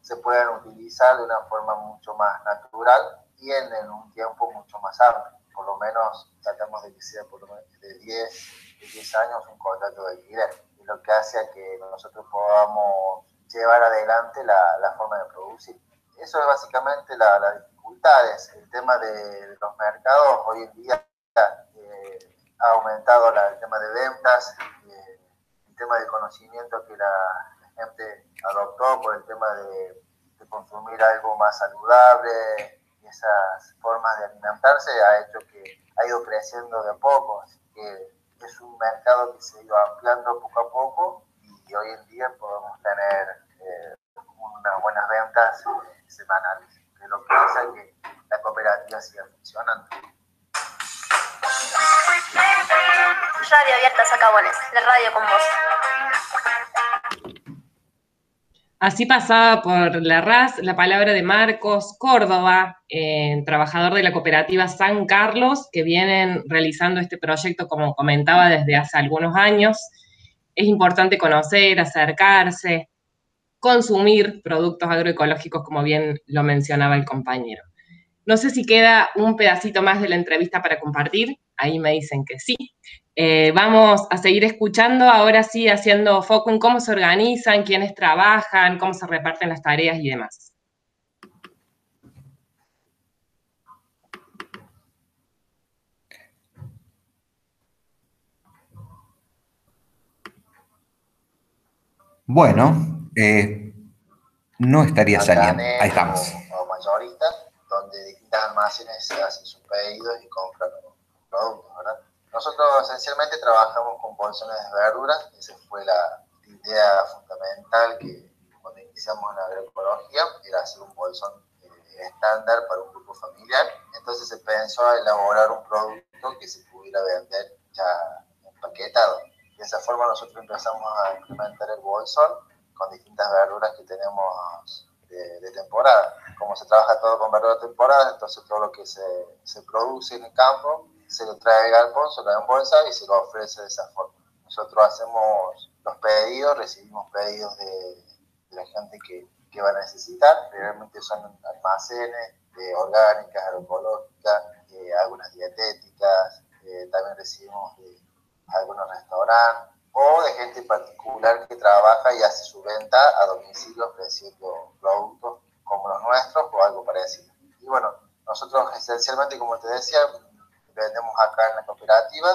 se puedan utilizar de una forma mucho más natural y en, en, un tiempo mucho más amplio. Por lo menos tratamos de que sea por lo menos de 10, de 10 años un contrato de alquiler lo que hace a que nosotros podamos llevar adelante la, forma de producir. Eso es básicamente las la dificultades. El tema de, los mercados hoy en día eh, ha aumentado el tema de ventas, eh, el tema de conocimiento que la, gente adoptó por el tema de, de, consumir algo más saludable y esas formas de alimentarse ha hecho que ha ido creciendo de a poco. Así que es un mercado que se ha ido ampliando poco a poco y hoy en día podemos tener eh, unas buenas ventas semanales, de lo que hace que la cooperativa siga funcionando. Radio Abierta Sacabones, la radio con vos. Así pasaba por la RAS la palabra de Marcos Córdoba, eh, trabajador de la cooperativa San Carlos, que vienen realizando este proyecto, como comentaba, desde hace algunos años. Es importante conocer, acercarse, consumir productos agroecológicos, como bien lo mencionaba el compañero. No sé si queda un pedacito más de la entrevista para compartir. Ahí me dicen que sí. Eh, vamos a seguir escuchando, ahora sí, haciendo foco en cómo se organizan, quiénes trabajan, cómo se reparten las tareas y demás. Bueno, eh, no estaría saliendo. Ahí estamos. O, o donde distintas almacenes se hacen sus pedidos y compran productos, ¿verdad? Nosotros esencialmente trabajamos con bolsones de verduras, esa fue la idea fundamental que cuando iniciamos la agroecología, era hacer un bolsón eh, estándar para un grupo familiar. Entonces se pensó elaborar un producto que se pudiera vender ya empaquetado. De esa forma nosotros empezamos a implementar el bolsón con distintas verduras que tenemos de, de temporada. Como se trabaja todo con verduras de temporada, entonces todo lo que se, se produce en el campo se lo trae al galpón, se lo embolsa y se lo ofrece de esa forma. Nosotros hacemos los pedidos, recibimos pedidos de, de la gente que, que va a necesitar, realmente son almacenes de orgánicas, agroecológicas, eh, algunas dietéticas, eh, también recibimos de algunos restaurantes o de gente particular que trabaja y hace su venta a domicilio ofreciendo productos como los nuestros o algo parecido. Y bueno, nosotros esencialmente, como te decía, vendemos acá en la cooperativa,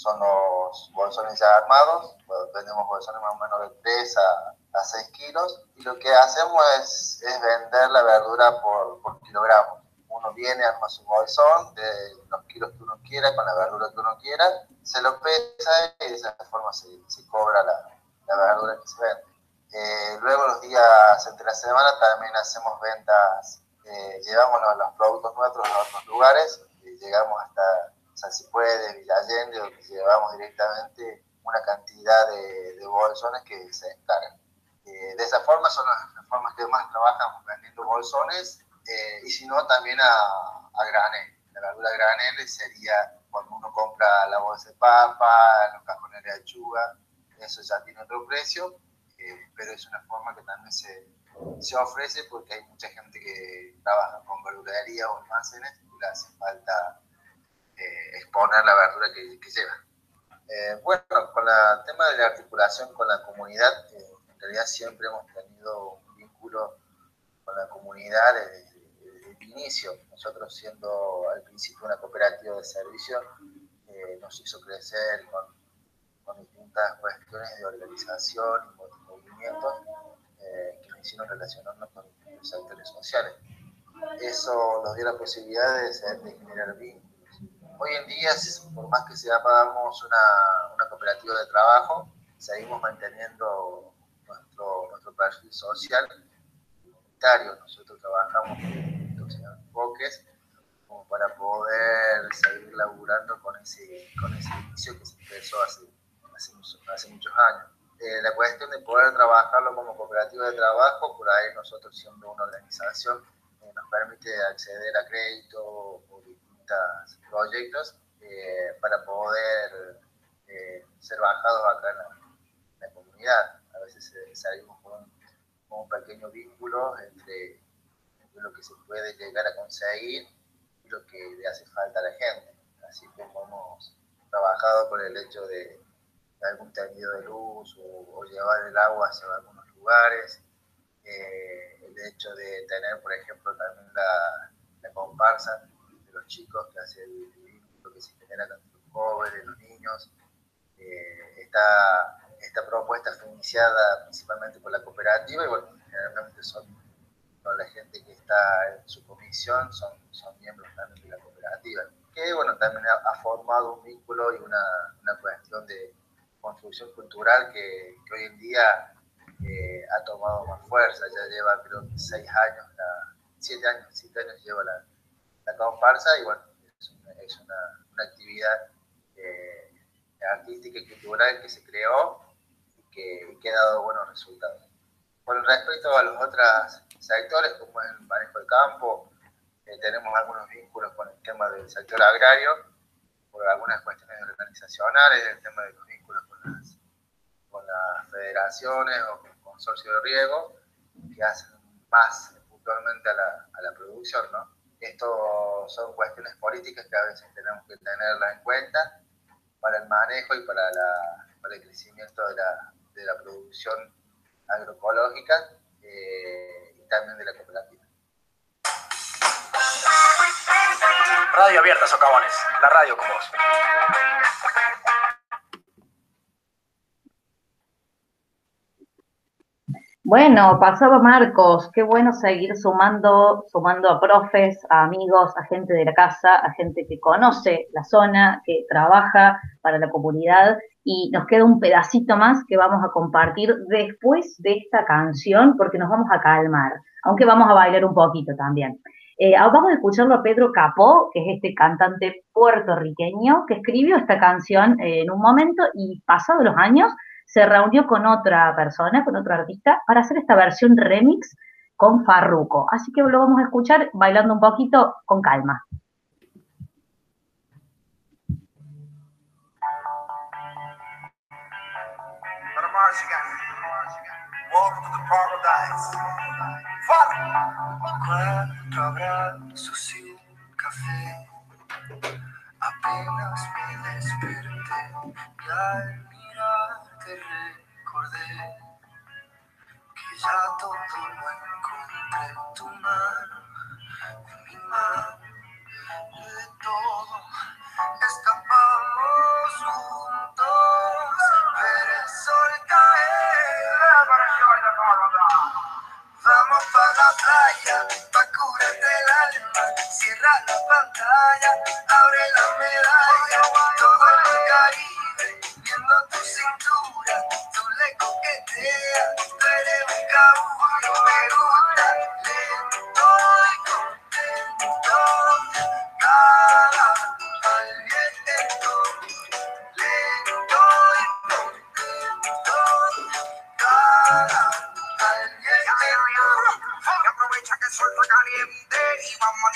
son los bolsones ya armados, vendemos bolsones más o menos de 3 a, a 6 kilos, y lo que hacemos es, es vender la verdura por, por kilogramo. Uno viene, arma su bolsón de los kilos que uno quiera, con la verdura que uno quiera, se lo pesa y de esa forma se, se cobra la, la verdura que se vende. Eh, luego los días entre la semana también hacemos ventas, eh, llevamos los, los productos nuestros a otros lugares, llegamos hasta San Cipuede, Villa Allende, donde llevamos directamente una cantidad de, de bolsones que se descargan. Eh, de esa forma son las, formas que más trabajamos, vendiendo bolsones, eh, y si no también a, a granel. La verdura granel sería cuando uno compra la bolsa de papa, los cajones de lechuga, eso ya tiene otro precio, eh, pero es una forma que también se, se ofrece porque hay mucha gente que trabaja con verdulería o almacenes hace falta eh, exponer la verdura que, que lleva. Eh, bueno, con el tema de la articulación con la comunidad, eh, en realidad siempre hemos tenido un vínculo con la comunidad desde, desde el inicio. Nosotros siendo al principio una cooperativa de servicio, eh, nos hizo crecer con, con, distintas cuestiones de organización y movimientos eh, que nos hicieron relacionarnos con los sectores sociales. Eso nos dio la posibilidad de, generar vínculos hoy en día, por más que seamos una, una cooperativa de trabajo, seguimos manteniendo nuestro, nuestro perfil social comunitario. Nosotros trabajamos estos enfoques como para poder seguir laburando con ese, con ese inicio que se empezó hace, hace, hace muchos años. Eh, la cuestión de poder trabajarlo como cooperativa de trabajo, por ahí nosotros siendo una organización, nos permite acceder a crédito o proyectos eh, para poder eh, ser bajados acá en la, en comunidad. A veces salimos con, un pequeño vínculo entre, lo que se puede llegar a conseguir y lo que le hace falta a la gente. Así como hemos trabajado por el hecho de, algún tendido de luz o, o, llevar el agua hacia algunos lugares. Eh, el hecho de tener, por ejemplo, también la, la comparsa los chicos, que hace el vínculo que se genera con los jóvenes, los niños. Eh, esta, esta propuesta fue iniciada principalmente por la cooperativa y bueno, generalmente son, son la gente que está en su comisión, son, son miembros también de la cooperativa, que bueno, también ha, ha formado un vínculo y una, una, cuestión de construcción cultural que, que hoy en día eh, ha tomado más fuerza, ya lleva creo que seis años, la, siete años, siete años lleva la, la comparsa y bueno, es una, es una, una actividad eh, artística y cultural que se creó y que, que, ha dado buenos resultados. Con respecto a los otros sectores, como el manejo del campo, eh, tenemos algunos vínculos con el tema del sector agrario, por algunas cuestiones organizacionales, el tema de los con las federaciones o con el consorcio de riego, que hacen más puntualmente a la, a la producción, ¿no? Esto son cuestiones políticas que a veces tenemos que tenerlas en cuenta para el manejo y para, la, para el crecimiento de la, de la producción agroecológica eh, y también de la cooperativa. Radio Abierta Socavones, la radio con vos. Bueno, pasaba Marcos, qué bueno seguir sumando, sumando a profes, a amigos, a gente de la casa, a gente que conoce la zona, que trabaja para la comunidad y nos queda un pedacito más que vamos a compartir después de esta canción porque nos vamos a calmar, aunque vamos a bailar un poquito también. Eh, vamos a escucharlo a Pedro Capó, que es este cantante puertorriqueño que escribió esta canción en un momento y pasados los años se reunió con otra persona, con otro artista, para hacer esta versión remix con Farruko. Así que lo vamos a escuchar bailando un poquito con calma. Apenas me te recordé que ya todo lo encontré en tu mano, en mi mano, de todo escapamos juntos, ver el sol caer. Vamos para la playa, pa' curarte el alma, cierra la pantalla, abre la medalla, todo el Caribe, viendo tu cintura, aprovecha que el sol está caliente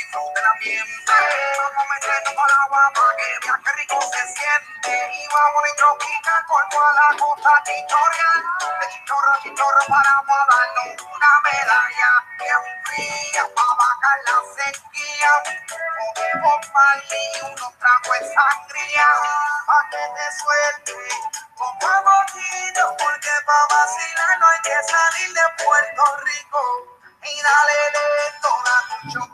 y vamos a disfrutar el ambiente. Vamos a meternos para agua para que qué rico se siente. Y vamos a tropical por toda la costa chichorra. De chichorra a chichorra paramos a darnos una medalla. Bien fría para bajar la sequía. Podemos Marley y unos tragos de sangría. Pa' que te suelte. Pongamos guido porque pa' vacilar no hay que salir de Puerto Rico. Y dale lento, shot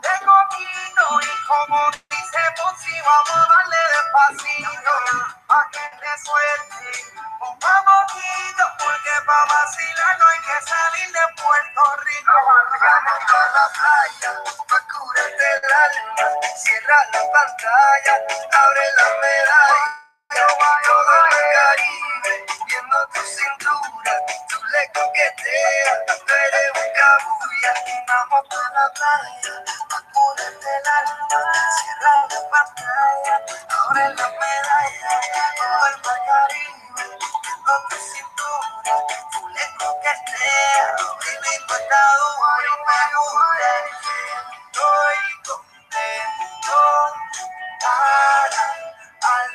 de coquito y como dice Ponzi, vamos a darle despacito pa' que te suelte. Pongamos guido porque pa' vacilar no hay que salir de Puerto Rico. Vamos a la playa pa' curarte el alma. Cierra la pantalla, abre la medalla. Todo el Caribe, viendo tu cintura, tú le coqueteas, tú eres un cabulla, y vamos para la playa, pa' curarte el alma, cierra la pantalla, abre la medalla, todo el tu cintura, baby, tú estás dura y me gusta, estoy contento, al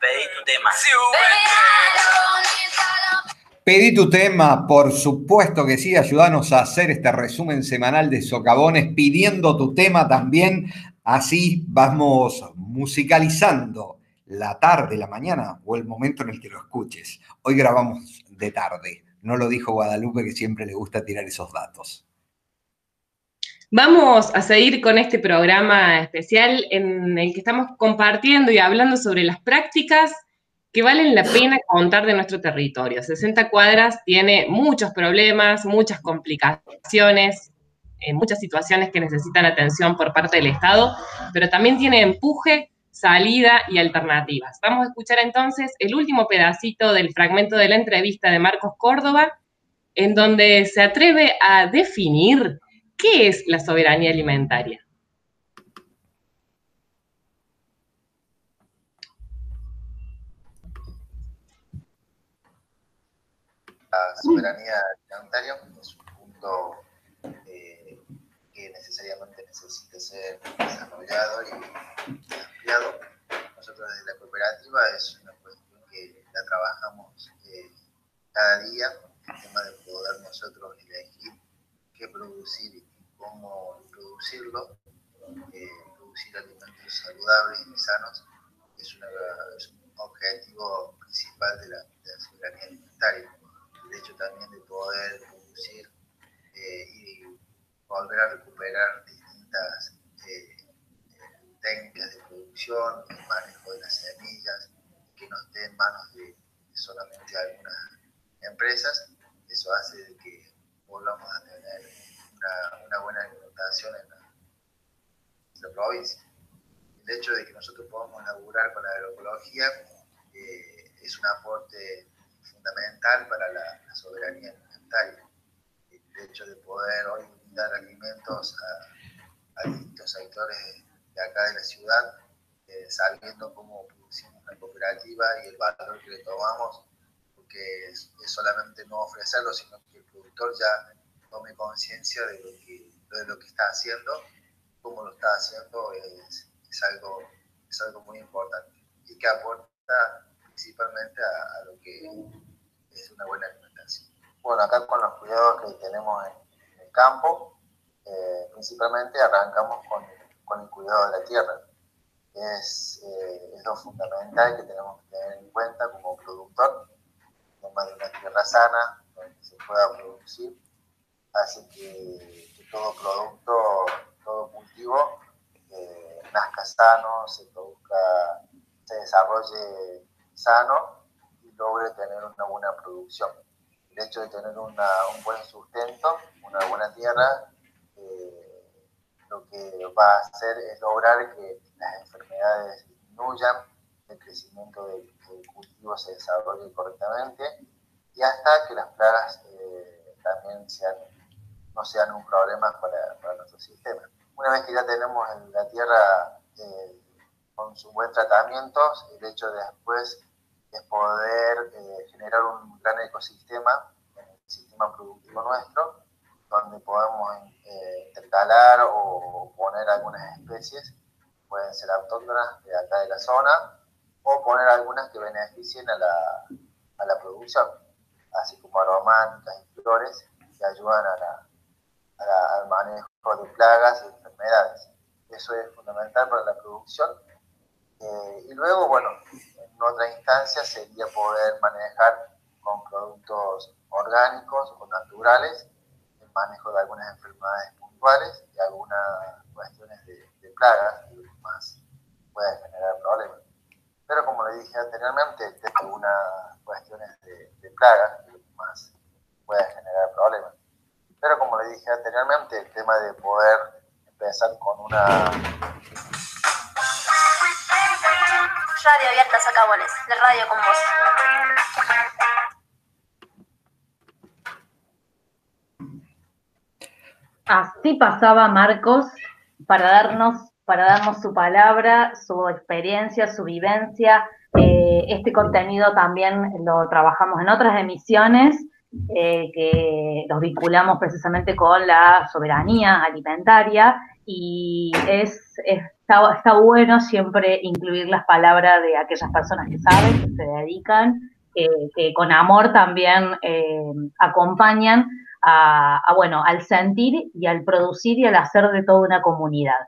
Pedí tu tema. Pedí tu tema, por supuesto que sí, ayúdanos a hacer este resumen semanal de socavones, pidiendo tu tema también, así vamos musicalizando la tarde, la mañana o el momento en el que lo escuches. Hoy grabamos de tarde, no lo dijo Guadalupe que siempre le gusta tirar esos datos. Vamos a seguir con este programa especial en el que estamos compartiendo y hablando sobre las prácticas que valen la pena contar de nuestro territorio. 60 cuadras tiene muchos problemas, muchas complicaciones, eh, muchas situaciones que necesitan atención por parte del Estado, pero también tiene empuje, salida y alternativas. Vamos a escuchar entonces el último pedacito del fragmento de la entrevista de Marcos Córdoba, en donde se atreve a definir qué es la soberanía alimentaria. La soberanía alimentaria es un punto eh, que necesariamente necesita ser desarrollado y ampliado. Nosotros desde la cooperativa es una cuestión que la trabajamos eh, cada día, el tema de poder nosotros elegir qué producir y cómo producirlo, eh, producir alimentos saludables y sanos es, un objetivo principal de la, soberanía alimentaria. El hecho también de poder producir eh, y volver a recuperar distintas eh, técnicas de producción, el manejo de las semillas, que no esté en manos de, solamente algunas empresas, eso hace que volvamos a tener una, buena alimentación en la, provincia. El hecho de que nosotros podamos laburar con la agroecología eh, es un aporte fundamental para la, soberanía alimentaria. El hecho de poder hoy dar alimentos a, a distintos sectores de acá de la ciudad, eh, sabiendo cómo producimos la cooperativa y el valor que le tomamos, porque es, solamente no ofrecerlo, sino que el productor ya tome conciencia de, lo que, está haciendo, cómo lo está haciendo, es, es, algo, es algo muy importante y que aporta principalmente a, lo que es una buena alimentación. Bueno, acá con los cuidados que tenemos en, el campo, eh, principalmente arrancamos con con el cuidado de la tierra. Es, eh, es lo fundamental que tenemos que tener en cuenta como productor, además de una tierra sana, donde se pueda producir, hace que, todo producto, todo cultivo eh, nazca sano, se produzca, se desarrolle sano y logre tener una buena producción. El hecho de tener una, un buen sustento, una buena tierra, eh, lo que va a hacer es lograr que las enfermedades disminuyan, el crecimiento del, cultivo se desarrolle correctamente y hasta que las plagas eh, también sean, no sean un problema para, nuestro sistema. Una vez que ya tenemos la tierra eh, con su buen tratamiento, el hecho de después es poder eh, generar un gran ecosistema en el sistema productivo nuestro donde podemos eh, intercalar o poner algunas especies, pueden ser autóctonas de acá de la zona, o poner algunas que beneficien a la, a la producción, así como aromáticas y flores que ayudan a la, al manejo de plagas y enfermedades. Eso es fundamental para la producción. Eh, y luego, bueno, en otra instancia sería poder manejar con productos orgánicos o naturales manejo de algunas enfermedades puntuales y algunas cuestiones de, plagas que más pueden generar problemas. Pero como le dije anteriormente, algunas cuestiones de, plagas que más pueden generar problemas. Pero como le dije anteriormente, el tema de poder empezar con una... Radio Abierta Sacabones, de radio con vos. Así pasaba Marcos para darnos, para darnos su palabra, su experiencia, su vivencia. Eh, este contenido también lo trabajamos en otras emisiones eh, que los vinculamos precisamente con la soberanía alimentaria y es, está, bueno siempre incluir las palabras de aquellas personas que saben, que se dedican, que con amor también eh, acompañan a, bueno, al sentir y al producir y al hacer de toda una comunidad.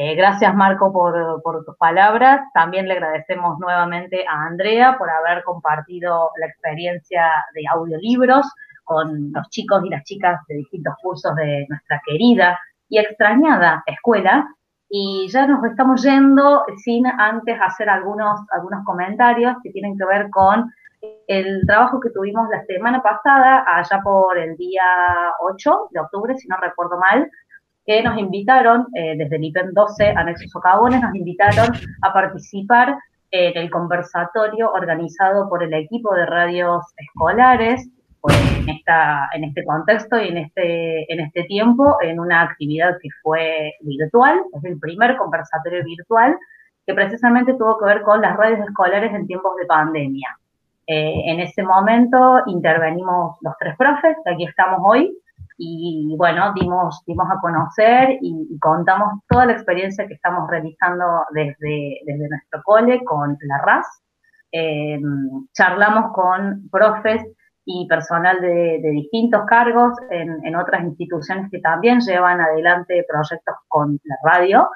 Eh, gracias Marco por, por, tus palabras. También le agradecemos nuevamente a Andrea por haber compartido la experiencia de audiolibros con los chicos y las chicas de distintos cursos de nuestra querida y extrañada escuela. Y ya nos estamos yendo sin antes hacer algunos, algunos comentarios que tienen que ver con el trabajo que tuvimos la semana pasada, allá por el día 8 de octubre, si no recuerdo mal, que nos invitaron, eh, desde el IPEN 12, Anexo Socavones, nos invitaron a participar en el conversatorio organizado por el equipo de radios escolares, pues, en, esta, en este contexto y en este, en este tiempo, en una actividad que fue virtual, es el primer conversatorio virtual, que precisamente tuvo que ver con las radios escolares en tiempos de pandemia. Eh, en ese momento intervenimos los tres profes, que aquí estamos hoy, y bueno, dimos, dimos a conocer y, contamos toda la experiencia que estamos realizando desde, desde nuestro cole con la RAS. Eh, charlamos con profes y personal de, distintos cargos en, en, otras instituciones que también llevan adelante proyectos con la radio.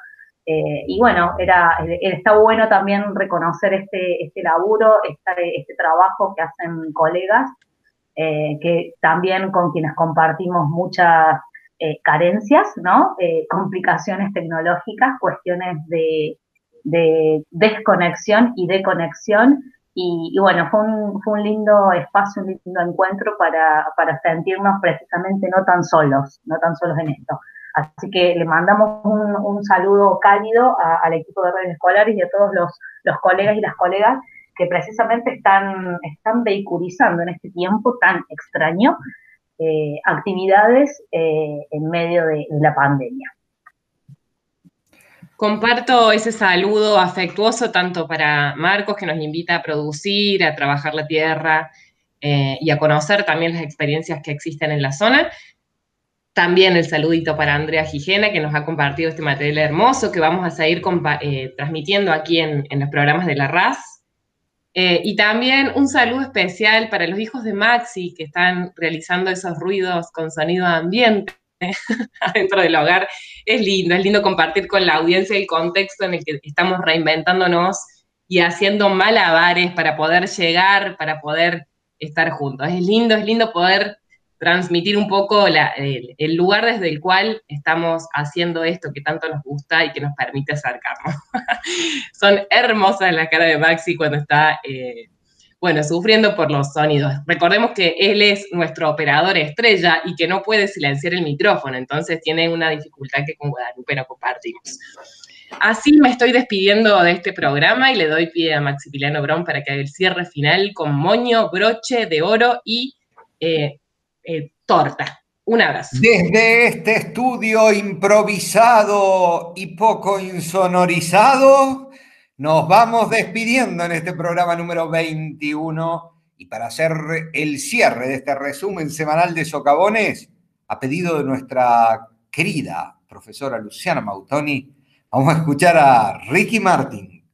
Eh, y bueno, era, está bueno también reconocer este, este laburo, este, este trabajo que hacen colegas, eh, que también con quienes compartimos muchas eh, carencias, ¿no? complicaciones tecnológicas, cuestiones de, desconexión y de conexión. Y, bueno, fue un, fue un, lindo espacio, un lindo encuentro para, para sentirnos precisamente no tan solos, no tan solos en esto. Así que le mandamos un, saludo cálido al equipo de redes escolares y a todos los, colegas y las colegas que precisamente están, están vehiculizando en este tiempo tan extraño eh, actividades eh, en medio de, la pandemia. Comparto ese saludo afectuoso tanto para Marcos, que nos invita a producir, a trabajar la tierra eh, y a conocer también las experiencias que existen en la zona, también el saludito para Andrea Gijena, que nos ha compartido este material hermoso que vamos a seguir eh, transmitiendo aquí en, los programas de la RAS. Eh, y también un saludo especial para los hijos de Maxi, que están realizando esos ruidos con sonido ambiente dentro del hogar. Es lindo, es lindo compartir con la audiencia el contexto en el que estamos reinventándonos y haciendo malabares para poder llegar, para poder estar juntos. Es lindo, es lindo poder transmitir un poco el, lugar desde el cual estamos haciendo esto que tanto nos gusta y que nos permite acercarnos. Son hermosas las caras de Maxi cuando está, eh, bueno, sufriendo por los sonidos. Recordemos que él es nuestro operador estrella y que no puede silenciar el micrófono, entonces tiene una dificultad que con Guadalupe no compartimos. Así me estoy despidiendo de este programa y le doy pie a Maximiliano Brown para que haga el cierre final con moño, broche de oro y eh, eh, torta. Un abrazo. Desde este estudio improvisado y poco insonorizado, nos vamos despidiendo en este programa número 21. Y para hacer el cierre de este resumen semanal de socavones, a pedido de nuestra querida profesora Luciana Mautoni, vamos a escuchar a Ricky Martin,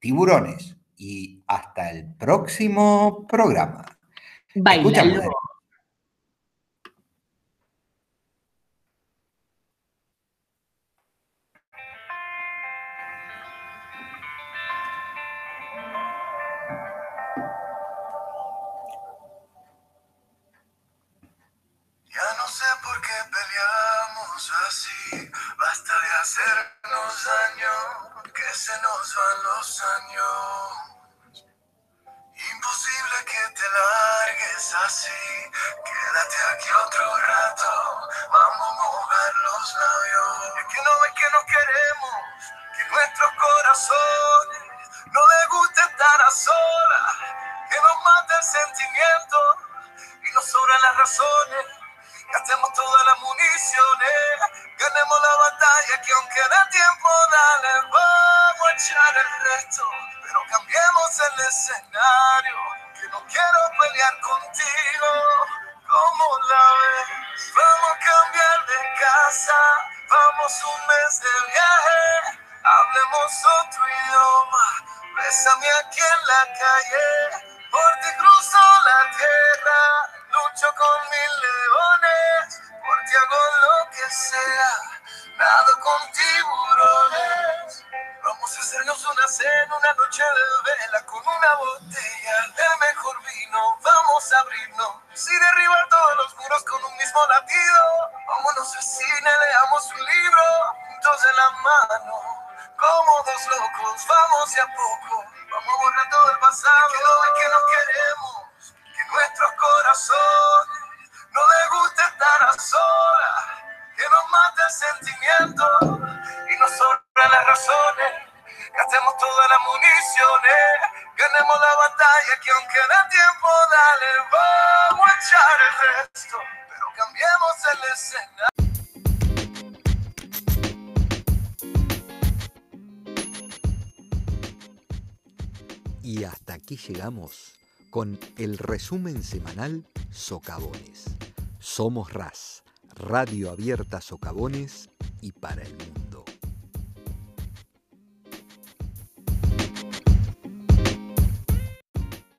Tiburones. Y hasta el próximo programa. Bailalo. Hacernos daño, que se nos van los años. Imposible que te largues así, quédate aquí otro rato, vamos a mojar los labios. Llegamos con el resumen semanal Socavones. Somos RAS, Radio Abierta Socavones